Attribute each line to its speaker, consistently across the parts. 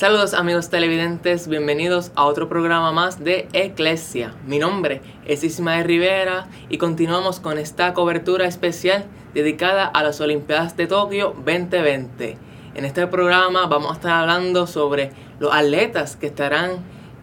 Speaker 1: Saludos amigos televidentes, bienvenidos a otro programa más de Eclesia. Mi nombre es Ismael Rivera y continuamos con esta cobertura especial dedicada a las Olimpiadas de Tokio 2020. En este programa vamos a estar hablando sobre los atletas que estarán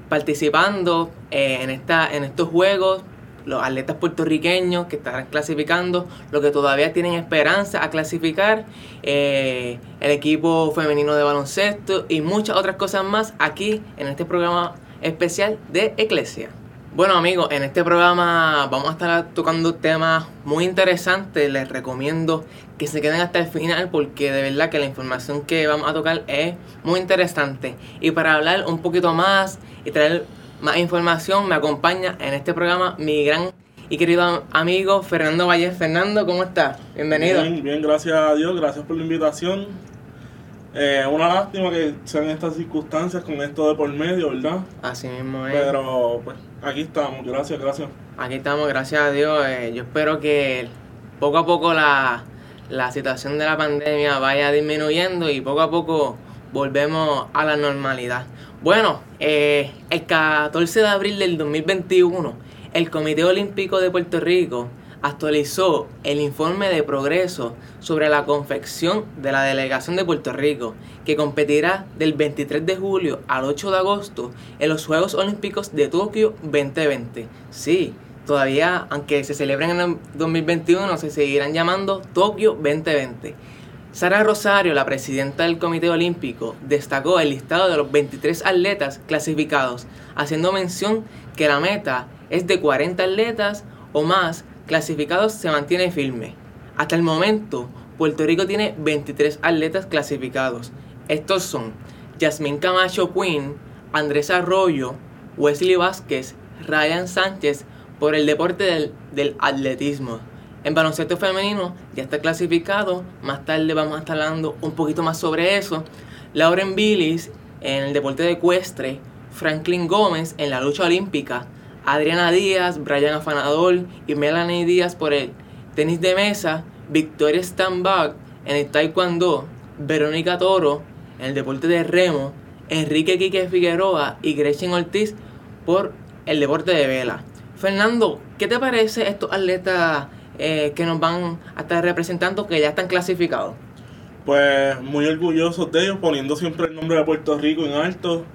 Speaker 1: participando eh, en, esta, en estos Juegos los atletas puertorriqueños que estarán clasificando, los que todavía tienen esperanza a clasificar, eh, el equipo femenino de baloncesto y muchas otras cosas más aquí en este programa especial de Eclesia. Bueno amigos, en este programa vamos a estar tocando temas muy interesantes. Les recomiendo que se queden hasta el final porque de verdad que la información que vamos a tocar es muy interesante. Y para hablar un poquito más y traer más información me acompaña en este programa mi gran y querido amigo Fernando Valle. Fernando, ¿cómo estás? Bienvenido.
Speaker 2: Bien, bien, gracias a Dios, gracias por la invitación. Eh, una lástima que sean estas circunstancias con esto de por medio, ¿verdad?
Speaker 1: Así mismo es.
Speaker 2: Pero pues aquí estamos, gracias, gracias.
Speaker 1: Aquí estamos, gracias a Dios. Eh, yo espero que poco a poco la, la situación de la pandemia vaya disminuyendo y poco a poco volvemos a la normalidad. Bueno, eh, el 14 de abril del 2021, el Comité Olímpico de Puerto Rico actualizó el informe de progreso sobre la confección de la delegación de Puerto Rico, que competirá del 23 de julio al 8 de agosto en los Juegos Olímpicos de Tokio 2020. Sí, todavía, aunque se celebren en el 2021, se seguirán llamando Tokio 2020. Sara Rosario, la presidenta del Comité Olímpico, destacó el listado de los 23 atletas clasificados, haciendo mención que la meta es de 40 atletas o más clasificados se mantiene firme. Hasta el momento, Puerto Rico tiene 23 atletas clasificados. Estos son Yasmín Camacho Quinn, Andrés Arroyo, Wesley Vázquez, Ryan Sánchez por el deporte del, del atletismo. En baloncesto femenino ya está clasificado. Más tarde vamos a estar hablando un poquito más sobre eso. Lauren Billis en el deporte de ecuestre. Franklin Gómez en la lucha olímpica. Adriana Díaz, Brian Afanador y Melanie Díaz por el tenis de mesa. Victoria Stambach en el taekwondo. Verónica Toro en el deporte de remo. Enrique Quique Figueroa y Gretchen Ortiz por el deporte de vela. Fernando, ¿qué te parece estos atletas eh, que nos van a estar representando que ya están clasificados?
Speaker 2: Pues muy orgullosos de ellos, poniendo siempre el nombre de Puerto Rico en alto.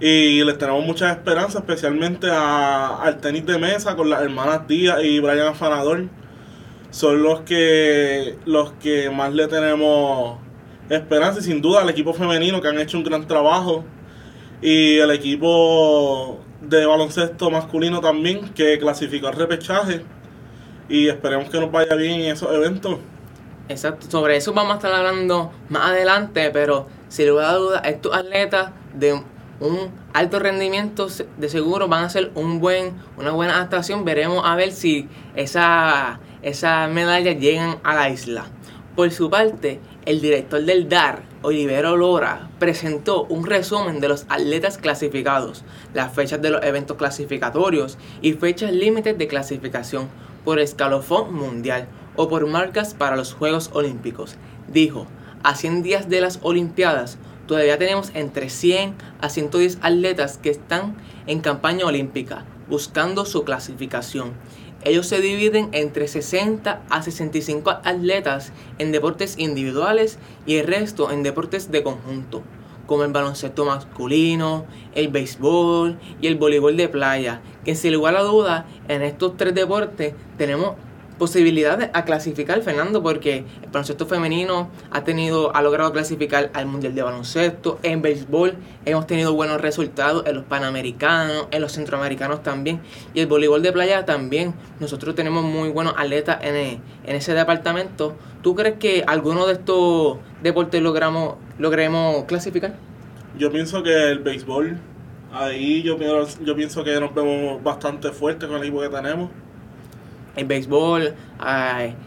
Speaker 2: Y les tenemos mucha esperanza, especialmente al tenis de mesa con las hermanas Díaz y Brian Afanador. Son los que, los que más le tenemos esperanza y sin duda al equipo femenino que han hecho un gran trabajo. Y el equipo de baloncesto masculino también que clasificó al repechaje y esperemos que nos vaya bien en esos eventos.
Speaker 1: Exacto, sobre eso vamos a estar hablando más adelante, pero sin lugar a dudas, estos atletas de un alto rendimiento de seguro van a ser un buen, una buena adaptación. Veremos a ver si esas esa medallas llegan a la isla. Por su parte, el director del DAR, Olivero Lora, presentó un resumen de los atletas clasificados, las fechas de los eventos clasificatorios y fechas límites de clasificación por escalofón mundial o por marcas para los Juegos Olímpicos. Dijo, a 100 días de las Olimpiadas, todavía tenemos entre 100 a 110 atletas que están en campaña olímpica buscando su clasificación. Ellos se dividen entre 60 a 65 atletas en deportes individuales y el resto en deportes de conjunto, como el baloncesto masculino, el béisbol y el voleibol de playa, que sin lugar a duda en estos tres deportes tenemos posibilidades a clasificar, Fernando, porque el baloncesto femenino ha tenido, ha logrado clasificar al Mundial de Baloncesto, en béisbol hemos tenido buenos resultados en los panamericanos, en los centroamericanos también, y el voleibol de playa también. Nosotros tenemos muy buenos atletas en, en ese departamento. ¿Tú crees que alguno de estos deportes logramos, logremos clasificar?
Speaker 2: Yo pienso que el béisbol, ahí yo, yo pienso que nos vemos bastante fuertes con el equipo que tenemos
Speaker 1: el béisbol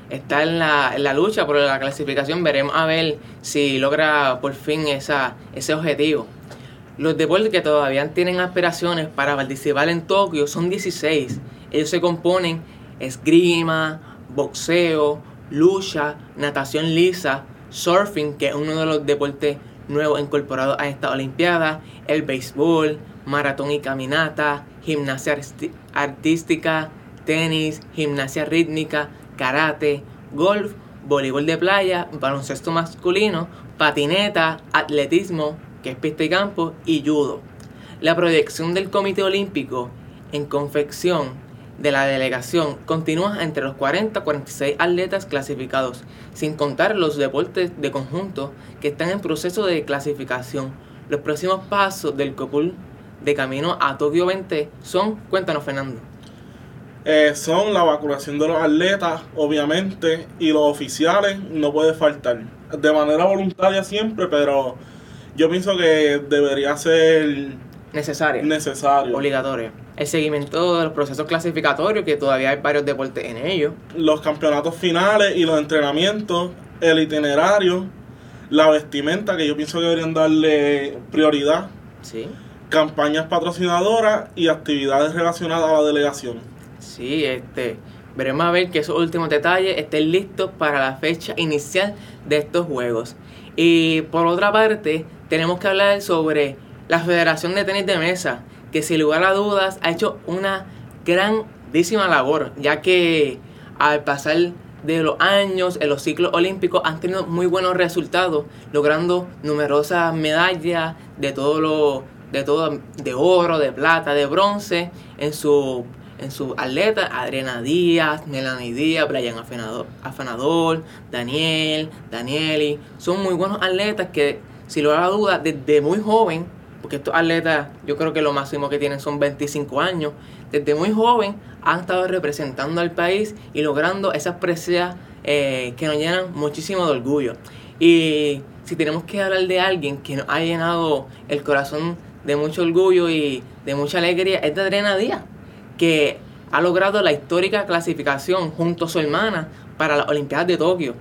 Speaker 1: está en la, en la, lucha por la clasificación. Veremos a ver si logra por fin esa, ese objetivo. Los deportes que todavía tienen aspiraciones para participar en Tokio son 16. Ellos se componen esgrima, boxeo, lucha, natación lisa, surfing, que es uno de los deportes nuevos incorporados a esta Olimpiada, el béisbol, maratón y caminata, gimnasia artística, tenis, gimnasia rítmica, karate, golf, voleibol de playa, baloncesto masculino, patineta, atletismo, que es pista y campo, y judo. La proyección del Comité Olímpico en confección de la delegación continúa entre los 40 a 46 atletas clasificados, sin contar los deportes de conjunto que están en proceso de clasificación. Los próximos pasos del COPUL de camino a Tokio 20 son, cuéntanos Fernando.
Speaker 2: Eh, son la vacunación de los atletas, obviamente, y los oficiales no puede faltar. De manera voluntaria siempre, pero yo pienso que debería ser
Speaker 1: necesario.
Speaker 2: Necesario.
Speaker 1: Obligatorio. El seguimiento de los procesos clasificatorios, que todavía hay varios deportes en ellos.
Speaker 2: Los campeonatos finales y los entrenamientos, el itinerario, la vestimenta, que yo pienso que deberían darle prioridad.
Speaker 1: Sí.
Speaker 2: Campañas patrocinadoras y actividades relacionadas a la delegación.
Speaker 1: Sí, este. Veremos a ver que esos últimos detalles estén listos para la fecha inicial de estos juegos. Y por otra parte, tenemos que hablar sobre la Federación de Tenis de Mesa, que sin lugar a dudas ha hecho una grandísima labor, ya que al pasar de los años en los ciclos olímpicos han tenido muy buenos resultados, logrando numerosas medallas de todo lo de todo de oro, de plata, de bronce en su en su atleta Adriana Díaz, Melanie Díaz, Brian Afanador, Afanador, Daniel, Danieli, son muy buenos atletas que sin lugar a dudas desde muy joven porque estos atletas yo creo que lo máximo que tienen son 25 años, desde muy joven han estado representando al país y logrando esas preseas eh, que nos llenan muchísimo de orgullo. Y si tenemos que hablar de alguien que nos ha llenado el corazón de mucho orgullo y de mucha alegría, es de Adriana Díaz, que ha logrado la histórica clasificación junto a su hermana para las Olimpiadas de Tokio.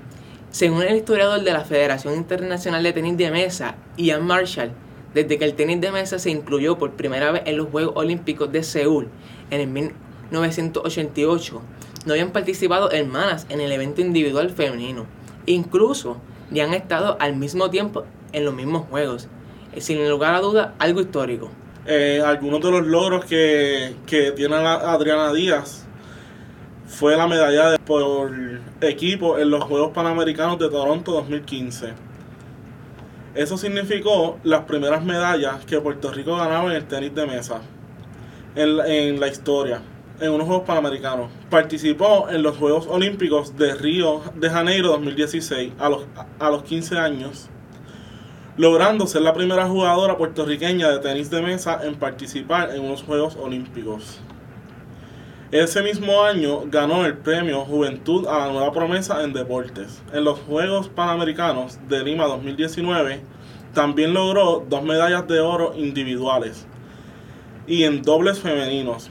Speaker 1: Según el historiador de la Federación Internacional de Tenis de Mesa, Ian Marshall, desde que el tenis de mesa se incluyó por primera vez en los Juegos Olímpicos de Seúl en el 1988, no habían participado hermanas en el evento individual femenino. Incluso ya han estado al mismo tiempo en los mismos Juegos. Sin lugar a duda, algo histórico.
Speaker 2: Eh, algunos de los logros que, que tiene Adriana Díaz fue la medalla por equipo en los Juegos Panamericanos de Toronto 2015 eso significó las primeras medallas que Puerto Rico ganaba en el tenis de mesa en, la historia, en unos Juegos Panamericanos. Participó en los Juegos Olímpicos de Río de Janeiro 2016 a los, a los 15 años, logrando ser la primera jugadora puertorriqueña de tenis de mesa en participar en unos Juegos Olímpicos. Ese mismo año ganó el premio Juventud a la Nueva Promesa en Deportes. En los Juegos Panamericanos de Lima 2019 también logró dos medallas de oro individuales y en dobles femeninos.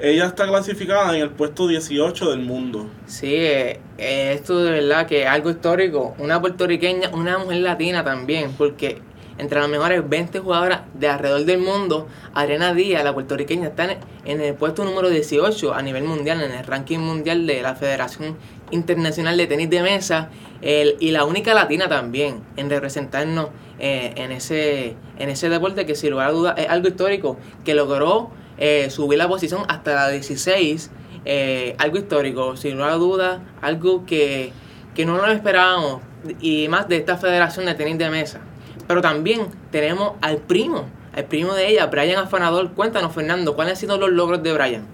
Speaker 2: Ella está clasificada en el puesto 18 del mundo.
Speaker 1: Sí, eh, eh, esto de verdad que es algo histórico. Una puertorriqueña, una mujer latina también, porque entre las mejores 20 jugadoras de alrededor del mundo, Adriana Díaz, la puertorriqueña, está en el puesto número 18 a nivel mundial, en el ranking mundial de la Federación Internacional de Tenis de Mesa, y la única latina también en representarnos eh, en, ese, en ese deporte que sin lugar a dudas es algo histórico, que logró eh, subir la posición hasta la 16, eh, algo histórico, sin lugar a dudas, algo que, que no lo esperábamos, y más de esta Federación de Tenis de Mesa. Pero también tenemos al primo, al primo de ella, Brian Afanador. Cuéntanos, Fernando, ¿cuáles han sido los logros de Brian?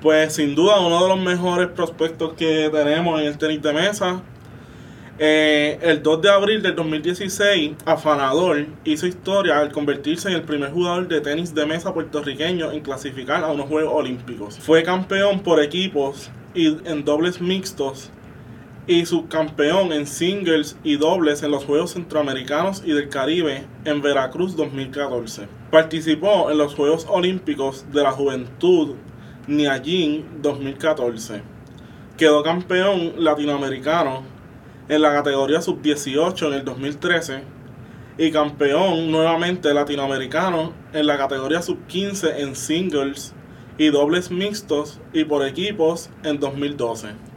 Speaker 2: Pues sin duda uno de los mejores prospectos que tenemos en el tenis de mesa. Eh, el 2 de abril del 2016, Afanador hizo historia al convertirse en el primer jugador de tenis de mesa puertorriqueño en clasificar a unos Juegos Olímpicos. Fue campeón por equipos y en dobles mixtos y subcampeón en singles y dobles en los Juegos Centroamericanos y del Caribe en Veracruz 2014. Participó en los Juegos Olímpicos de la Juventud Niallín 2014. Quedó campeón latinoamericano en la categoría sub-18 en el 2013 y campeón nuevamente latinoamericano en la categoría sub-15 en singles y dobles mixtos y por equipos en 2012.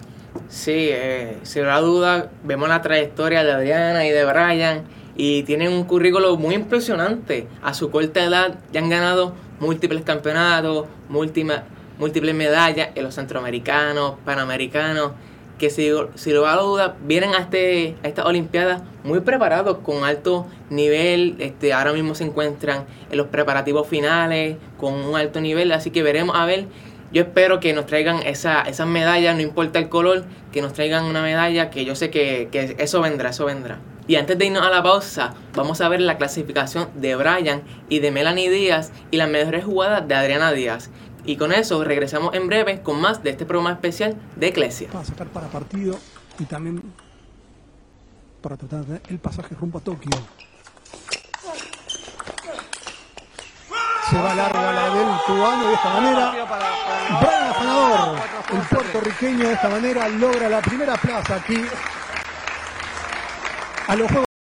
Speaker 1: Sí, eh, sin duda vemos la trayectoria de Adriana y de Brian y tienen un currículo muy impresionante. A su corta edad ya han ganado múltiples campeonatos, múltiples, múltiples medallas en los centroamericanos, panamericanos, que si, si lo a duda vienen a, este, a estas Olimpiadas muy preparados, con alto nivel, este, ahora mismo se encuentran en los preparativos finales, con un alto nivel, así que veremos a ver yo espero que nos traigan esa, esas medallas, no importa el color, que nos traigan una medalla, que yo sé que, que, eso vendrá, eso vendrá. Y antes de irnos a la pausa, vamos a ver la clasificación de Brian y de Melanie Díaz y las mejores jugadas de Adriana Díaz. Y con eso regresamos en breve con más de este programa especial de Eclesia.
Speaker 3: Para sacar para partido y también para tratar el pasaje rumbo a Tokio. Se va larga la del cubano de esta manera. Brian Afanador, el puertorriqueño de esta manera logra la primera plaza aquí a los Juegos.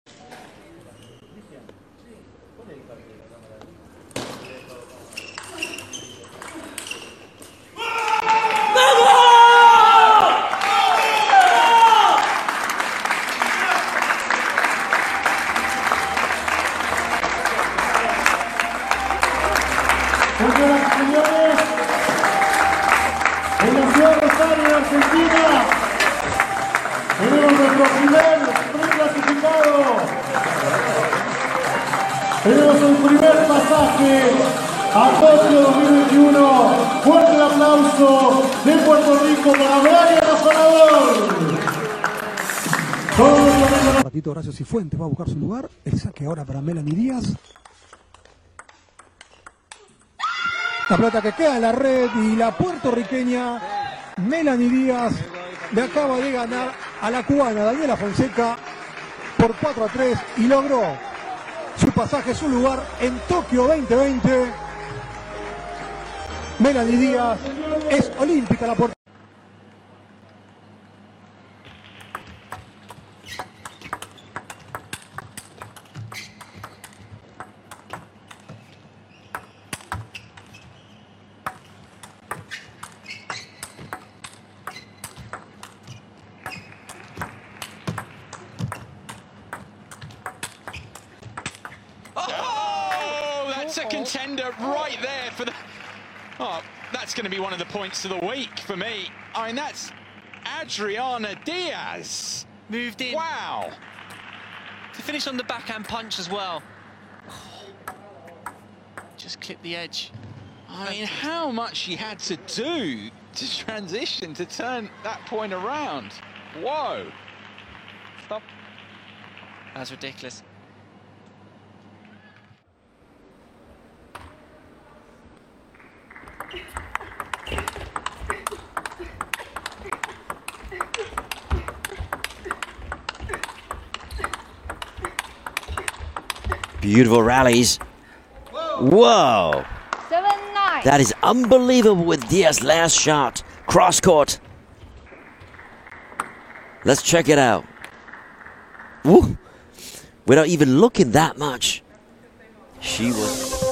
Speaker 3: La pelota que queda en la red y la puertorriqueña Melanie Díaz le acaba de ganar a la cubana Daniela Fonseca por 4 a 3 y logró su pasaje, su lugar en Tokio 2020. Melanie Díaz es olímpica la puertorriqueña.
Speaker 4: Points of the week for me. I mean, that's Adriana Diaz.
Speaker 5: Moved in.
Speaker 4: Wow.
Speaker 5: To finish on the backhand punch as well. Just clip the edge.
Speaker 4: I mean, how much she had to do to transition, to turn that point around. Whoa.
Speaker 5: Stop. That's ridiculous.
Speaker 6: Beautiful rallies. Whoa.
Speaker 7: Seven, nine.
Speaker 6: That is unbelievable with Diaz's last shot. Cross court. Let's check it out. Woo. Without even looking that much. She was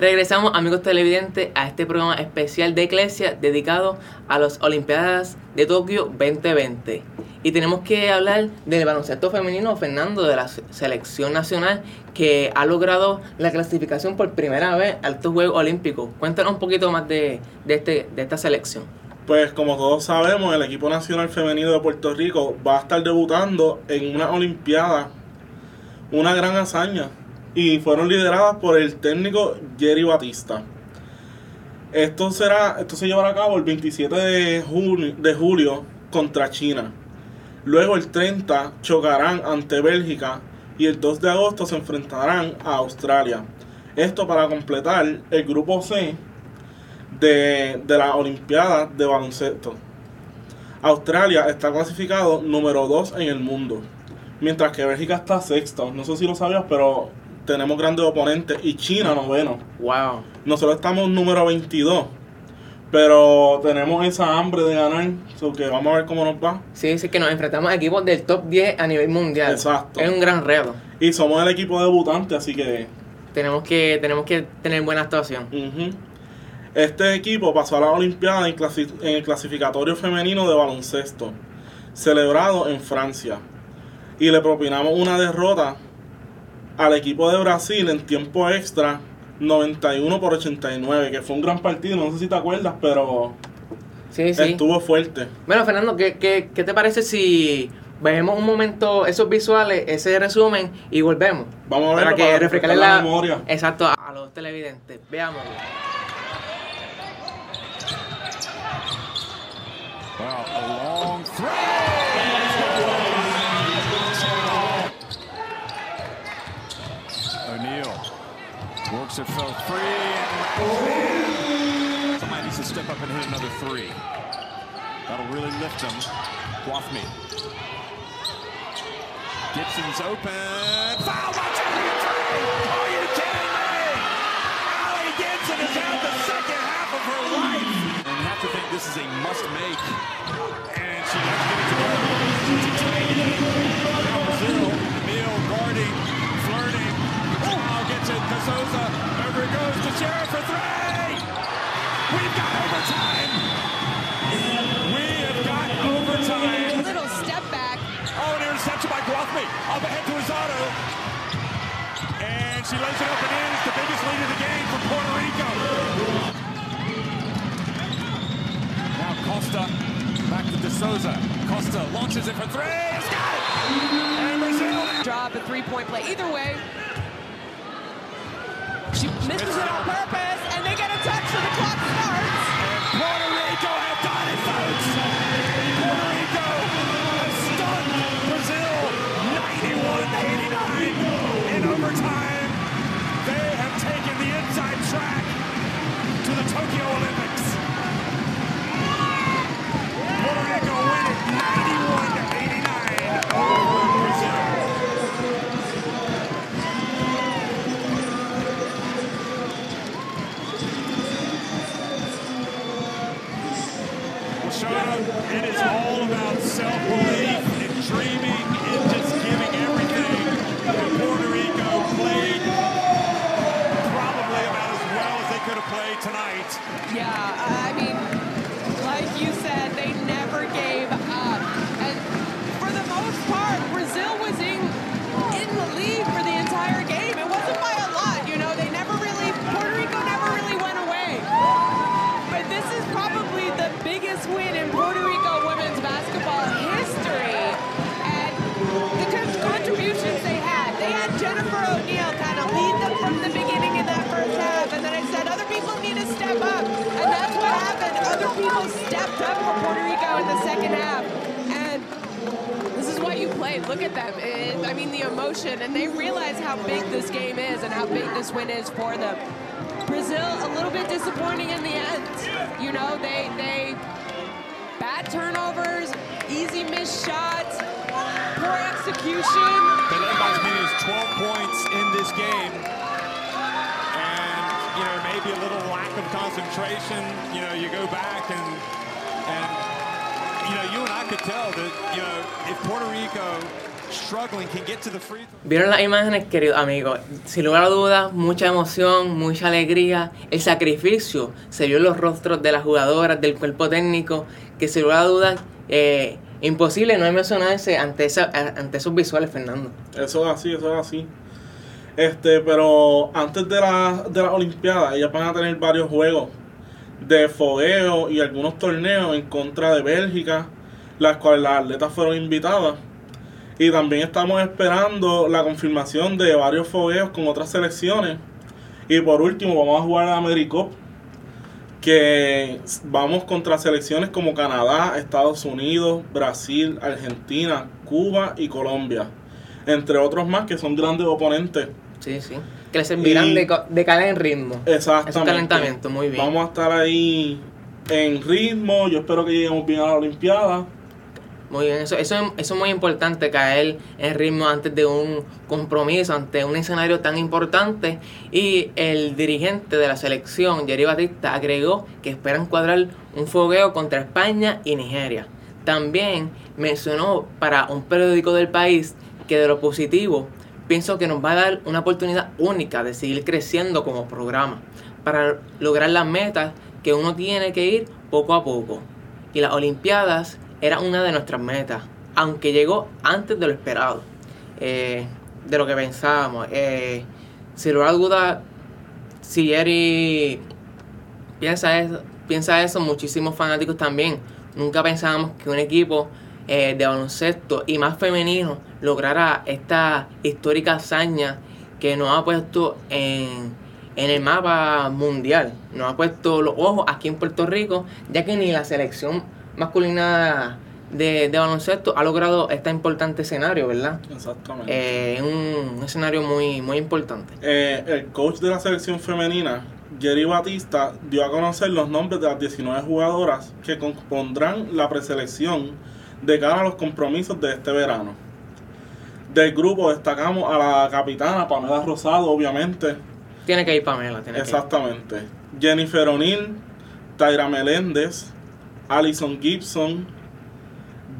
Speaker 1: Regresamos, amigos televidentes, a este programa especial de Eclesia dedicado a las Olimpiadas de Tokio 2020. Y tenemos que hablar del baloncesto femenino, Fernando, de la selección nacional que ha logrado la clasificación por primera vez a estos Juegos Olímpicos. Cuéntanos un poquito más de, de, este, de esta selección.
Speaker 2: Pues como todos sabemos, el equipo nacional femenino de Puerto Rico va a estar debutando en una Olimpiada, una gran hazaña y fueron lideradas por el técnico Jerry Batista. Esto, será, esto se llevará a cabo el 27 de julio, de julio contra China. Luego el 30 chocarán ante Bélgica y el 2 de agosto se enfrentarán a Australia. Esto para completar el grupo C de, de la Olimpiada de baloncesto. Australia está clasificado número 2 en el mundo, mientras que Bélgica está sexto. No sé si lo sabías, pero tenemos grandes oponentes y China noveno.
Speaker 1: Wow.
Speaker 2: Nosotros estamos número 22. Pero tenemos esa hambre de ganar, so que vamos a ver cómo nos va.
Speaker 1: Sí, sí, que nos enfrentamos a equipos del top 10 a nivel mundial.
Speaker 2: Exacto.
Speaker 1: Es un gran reto.
Speaker 2: Y somos el equipo debutante, así que
Speaker 1: Tenemos que, tenemos que tener buena actuación.
Speaker 2: Ujú. Este equipo pasó a la Olimpiada en, clasi- en el clasificatorio femenino de baloncesto, celebrado en Francia. Y le propinamos una derrota al equipo de Brasil en tiempo extra, 91 por 89, que fue un gran partido, no sé si te acuerdas, pero
Speaker 1: Sí, sí.
Speaker 2: estuvo fuerte.
Speaker 1: Bueno, Fernando, ¿qué, qué, qué te parece si vemos un momento esos visuales, ese resumen y volvemos?
Speaker 2: Vamos a verlo
Speaker 1: para que
Speaker 2: para
Speaker 1: refrescarle
Speaker 2: refrescar
Speaker 1: la,
Speaker 2: la memoria.
Speaker 1: Exacto, a, los televidentes. Veámoslo.
Speaker 4: Well, a long throw. Works it for three. Somebody needs to step up and hit another three. That'll really lift them. Guafme. Gibson's open. Foul by Jeffrey three. Are you kidding me? Allie Gibson has had the second half of her life. And you have to think this is a must make. And she get it to. To tie it. Now Brazil. It. Over it goes to Sheriff for three. We've got overtime. We have got overtime.
Speaker 7: A Little step back.
Speaker 4: Oh, an interception by Guathme. Up ahead to Rosado. And she lays it up and in. It's the biggest lead of the game for Puerto Rico. Now Costa back to De Souza. Costa launches it for three. It's got it. And Brazil.
Speaker 7: Drop a three-point play. Either way, she misses it on purpose, stepped for Puerto Rico in the second half. And this is what you play. Look at them. It, I mean, the emotion. And they realize how big this game is and how big this win is for them. Brazil a little bit disappointing in the end. You know, they they bad turnovers, easy missed shots, poor execution.
Speaker 4: They led by as many as 12 points in this game. And, you know, maybe a little lack of concentration. You know, you go back and, and you know, you and I could tell that, you know, if Puerto Rico struggling can get to the free throw.
Speaker 1: ¿Vieron las imágenes, queridos amigos? Sin lugar a dudas, mucha emoción, mucha alegría. El sacrificio se vio en los rostros de las jugadoras, del cuerpo técnico, que sin lugar a dudas, eh, imposible no emocionarse ante, esa, ante esos visuales, Fernando.
Speaker 2: Eso es así, eso es así. Este, pero antes de la, de las Olimpiadas, ellas van a tener varios juegos de fogueo y algunos torneos en contra de Bélgica, las cuales las atletas fueron invitadas. Y también estamos esperando la confirmación de varios fogueos con otras selecciones. Y por último, vamos a jugar a AmeriCup, que vamos contra selecciones como Canadá, Estados Unidos, Brasil, Argentina, Cuba y Colombia. Entre otros más que son grandes oponentes.
Speaker 1: Sí, sí. Que les servirán
Speaker 2: Y-
Speaker 1: de, de caer en ritmo.
Speaker 2: Exactamente.
Speaker 1: Es un calentamiento, muy bien.
Speaker 2: Vamos a estar ahí en ritmo. Yo espero que lleguemos bien a la Olimpiada.
Speaker 1: Muy bien, eso, eso, eso es muy importante, caer en ritmo antes de un compromiso, ante un escenario tan importante. Y el dirigente de la selección, Jerry Batista, agregó que esperan cuadrar un fogueo contra España y Nigeria. También mencionó para un periódico del país que de lo positivo pienso que nos va a dar una oportunidad única de seguir creciendo como programa para lograr las metas que uno tiene que ir poco a poco. Y las Olimpiadas era una de nuestras metas, aunque llegó antes de lo esperado, eh, de lo que pensábamos. Eh, sin lugar duda, si Jerry piensa eso, piensa eso, muchísimos fanáticos también. Nunca pensábamos que un equipo eh, de baloncesto y más femenino lograra esta histórica hazaña que nos ha puesto en, en el mapa mundial. Nos ha puesto los ojos aquí en Puerto Rico, ya que ni la selección masculina de, de baloncesto ha logrado este importante escenario, ¿verdad?
Speaker 2: Exactamente.
Speaker 1: Eh, es un, un escenario muy, muy importante.
Speaker 2: Eh, el coach de la selección femenina, Jerry Batista, dio a conocer los nombres de las 19 jugadoras que compondrán la preselección de cara a los compromisos de este verano. Del grupo destacamos a la capitana Pamela Rosado, obviamente.
Speaker 1: Tiene que ir Pamela, tiene que ir.
Speaker 2: Exactamente. Jennifer O'Neill, Tyra Meléndez, Alison Gibson,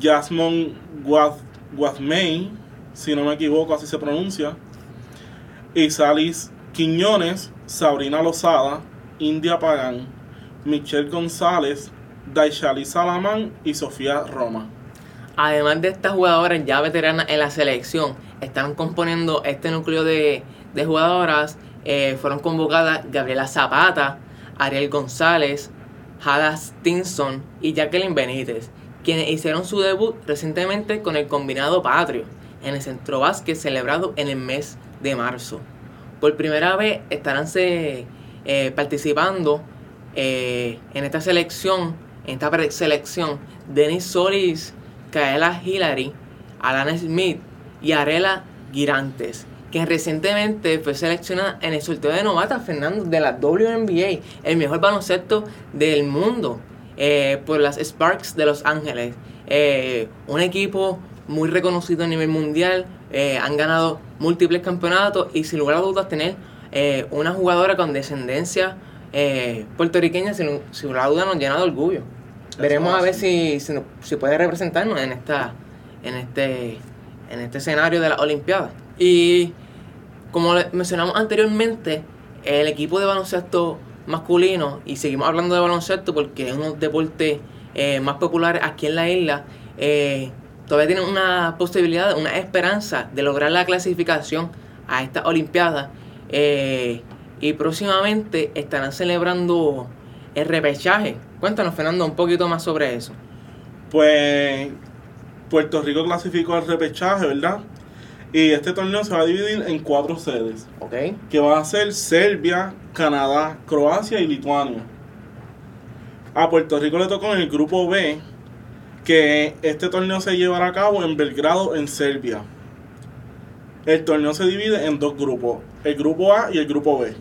Speaker 2: Jasmine Guad Guadmey, si no me equivoco, así se pronuncia. Isalis Quiñones, Sabrina Lozada, India Pagán, Michelle González, Daishali Salamán y Sofía Roma.
Speaker 1: Además de estas jugadoras ya veteranas en la selección, están componiendo este núcleo de, de jugadoras. eh, fueron convocadas Gabriela Zapata, Ariel González, Hada Stinson y Jacqueline Benítez, quienes hicieron su debut recientemente con el combinado patrio en el centro básquet celebrado en el mes de marzo. Por primera vez estarán eh, participando eh, en esta selección, en esta preselección, Denis Solis, Kaela Hillary, Alana Smith y Arela Girantes, quien recientemente fue seleccionada en el sorteo de novatas Fernando de la WNBA, el mejor baloncesto del mundo, eh, por las Sparks de Los Ángeles. Eh, un equipo muy reconocido a nivel mundial, eh, han ganado múltiples campeonatos y sin lugar a dudas tener una jugadora con descendencia puertorriqueña sin, sin lugar a dudas nos llena de orgullo. Veremos a ver si, si, puede representarnos en esta en este en este escenario de las Olimpiadas. Y como mencionamos anteriormente, el equipo de baloncesto masculino, y seguimos hablando de baloncesto porque es uno de los deportes eh, más populares aquí en la isla, eh, todavía tienen una posibilidad, una esperanza de lograr la clasificación a esta Olimpiada. eh, y próximamente estarán celebrando el repechaje. Cuéntanos, Fernando, un poquito más sobre eso.
Speaker 2: Pues Puerto Rico clasificó al repechaje, ¿verdad? Y este torneo se va a dividir en cuatro sedes,
Speaker 1: ¿Ok?
Speaker 2: que van a ser Serbia, Canadá, Croacia y Lituania. A Puerto Rico le tocó en el grupo B, que este torneo se llevará a cabo en Belgrado, en Serbia. El torneo se divide en dos grupos, el grupo A y el grupo B.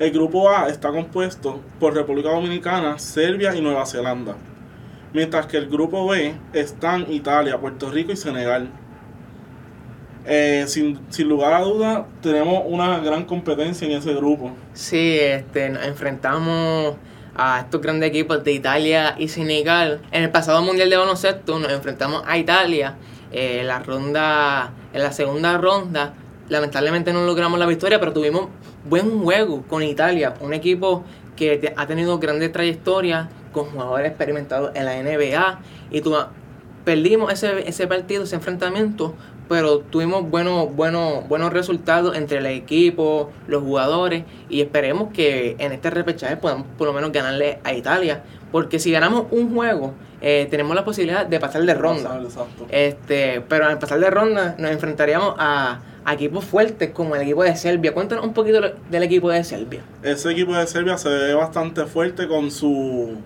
Speaker 2: El grupo A está compuesto por República Dominicana, Serbia y Nueva Zelanda. Mientras que el grupo B están Italia, Puerto Rico y Senegal. Eh, sin, lugar a duda, tenemos una gran competencia en ese grupo.
Speaker 1: Sí, este, nos enfrentamos a estos grandes equipos de Italia y Senegal. En el pasado Mundial de Baloncesto nos enfrentamos a Italia eh, en la segunda ronda. Lamentablemente no logramos la victoria, pero tuvimos buen juego con Italia, un equipo que ha tenido grandes trayectorias con jugadores experimentados en la NBA y tu- perdimos ese, ese partido, ese enfrentamiento, pero tuvimos buenos, buenos, buenos resultados entre el equipo, los jugadores, y esperemos que en este repechaje podamos por lo menos ganarle a Italia, porque si ganamos un juego, eh, tenemos la posibilidad de pasar de ronda.
Speaker 2: Exacto.
Speaker 1: Este, pero al pasar de ronda nos enfrentaríamos a, a equipos fuertes como el equipo de Serbia. Cuéntanos un poquito del equipo de Serbia.
Speaker 2: Ese equipo de Serbia se ve bastante fuerte con su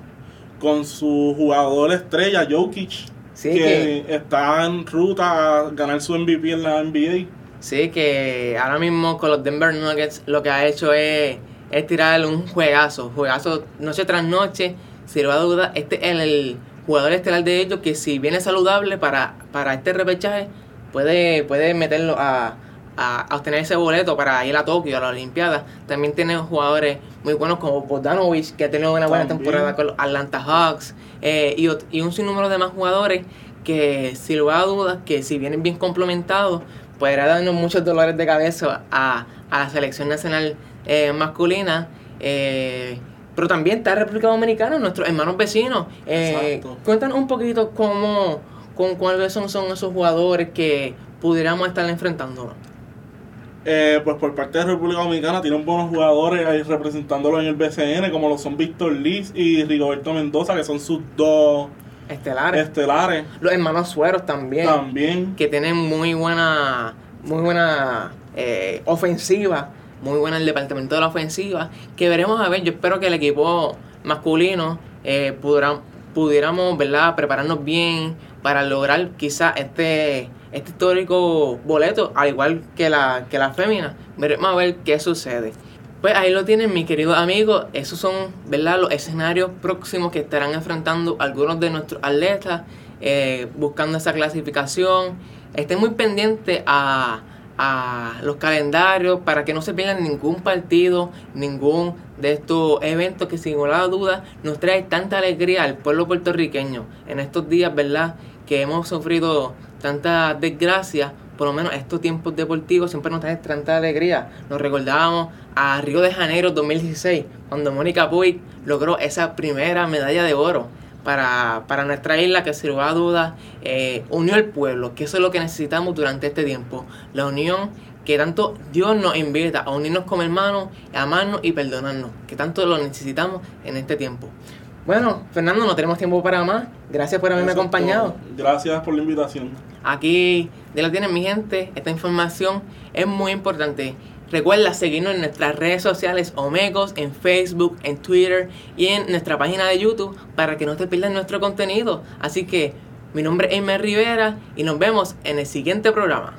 Speaker 2: con su jugador estrella Jokic,
Speaker 1: Sí,
Speaker 2: que está en ruta a ganar su MVP en la NBA.
Speaker 1: Sí, que ahora mismo con los Denver Nuggets lo que ha hecho es, es tirar un juegazo, juegazo noche tras noche. Sin lugar a duda, este es el jugador estelar de ellos que si viene saludable para, para este repechaje, puede, puede meterlo a, a, a obtener ese boleto para ir a Tokio, a la Olimpiada. También tiene jugadores muy buenos como Bogdanovich, que ha tenido una buena
Speaker 2: También.
Speaker 1: temporada con los Atlanta Hawks, eh, y, y un sinnúmero de más jugadores que sin lugar a dudas, que si vienen bien complementados, podría darnos muchos dolores de cabeza a, a la selección nacional eh, masculina. eh, pero también está República Dominicana, nuestros hermanos vecinos. Eh, cuéntanos un poquito cómo, con cuáles son, son esos jugadores que pudiéramos estar enfrentándonos.
Speaker 2: Eh, pues por parte de República Dominicana tienen buenos jugadores ahí representándolo en el BCN, como lo son Víctor Liz y Rigoberto Mendoza, que son sus dos
Speaker 1: Estelares.
Speaker 2: estelares.
Speaker 1: Los hermanos Sueros también.
Speaker 2: También.
Speaker 1: que tienen muy buena, muy buena eh, ofensiva, muy buena el departamento de la ofensiva, que veremos a ver, yo espero que el equipo masculino eh, pudiéramos ¿verdad? prepararnos bien para lograr quizá este, este histórico boleto, al igual que la, que la fémina. Veremos a ver qué sucede. Pues ahí lo tienen, mis queridos amigos. Esos son, ¿verdad? Los escenarios próximos que estarán enfrentando algunos de nuestros atletas eh, buscando esa clasificación. Estén muy pendientes a, a los calendarios para que no se pierdan ningún partido, ningún de estos eventos que sin lugar a dudas nos trae tanta alegría al pueblo puertorriqueño en estos días, ¿verdad? Que hemos sufrido tantas desgracias, por lo menos estos tiempos deportivos siempre nos traen tanta alegría. Nos recordábamos a Río de Janeiro 2016, cuando Mónica Puig logró esa primera medalla de oro para, para nuestra isla, que sin lugar a dudas eh, unió al pueblo, que eso es lo que necesitamos durante este tiempo. La unión que tanto Dios nos invita a unirnos como hermanos, a amarnos y perdonarnos, que tanto lo necesitamos en este tiempo. Bueno, Fernando, no tenemos tiempo para más. Gracias por haberme acompañado.
Speaker 2: Gracias por la invitación.
Speaker 1: Aquí ya lo tienen mi gente, esta información es muy importante. Recuerda seguirnos en nuestras redes sociales Omegos, en Facebook, en Twitter y en nuestra página de YouTube para que no te pierdas nuestro contenido. Así que mi nombre es Emer Rivera y nos vemos en el siguiente programa.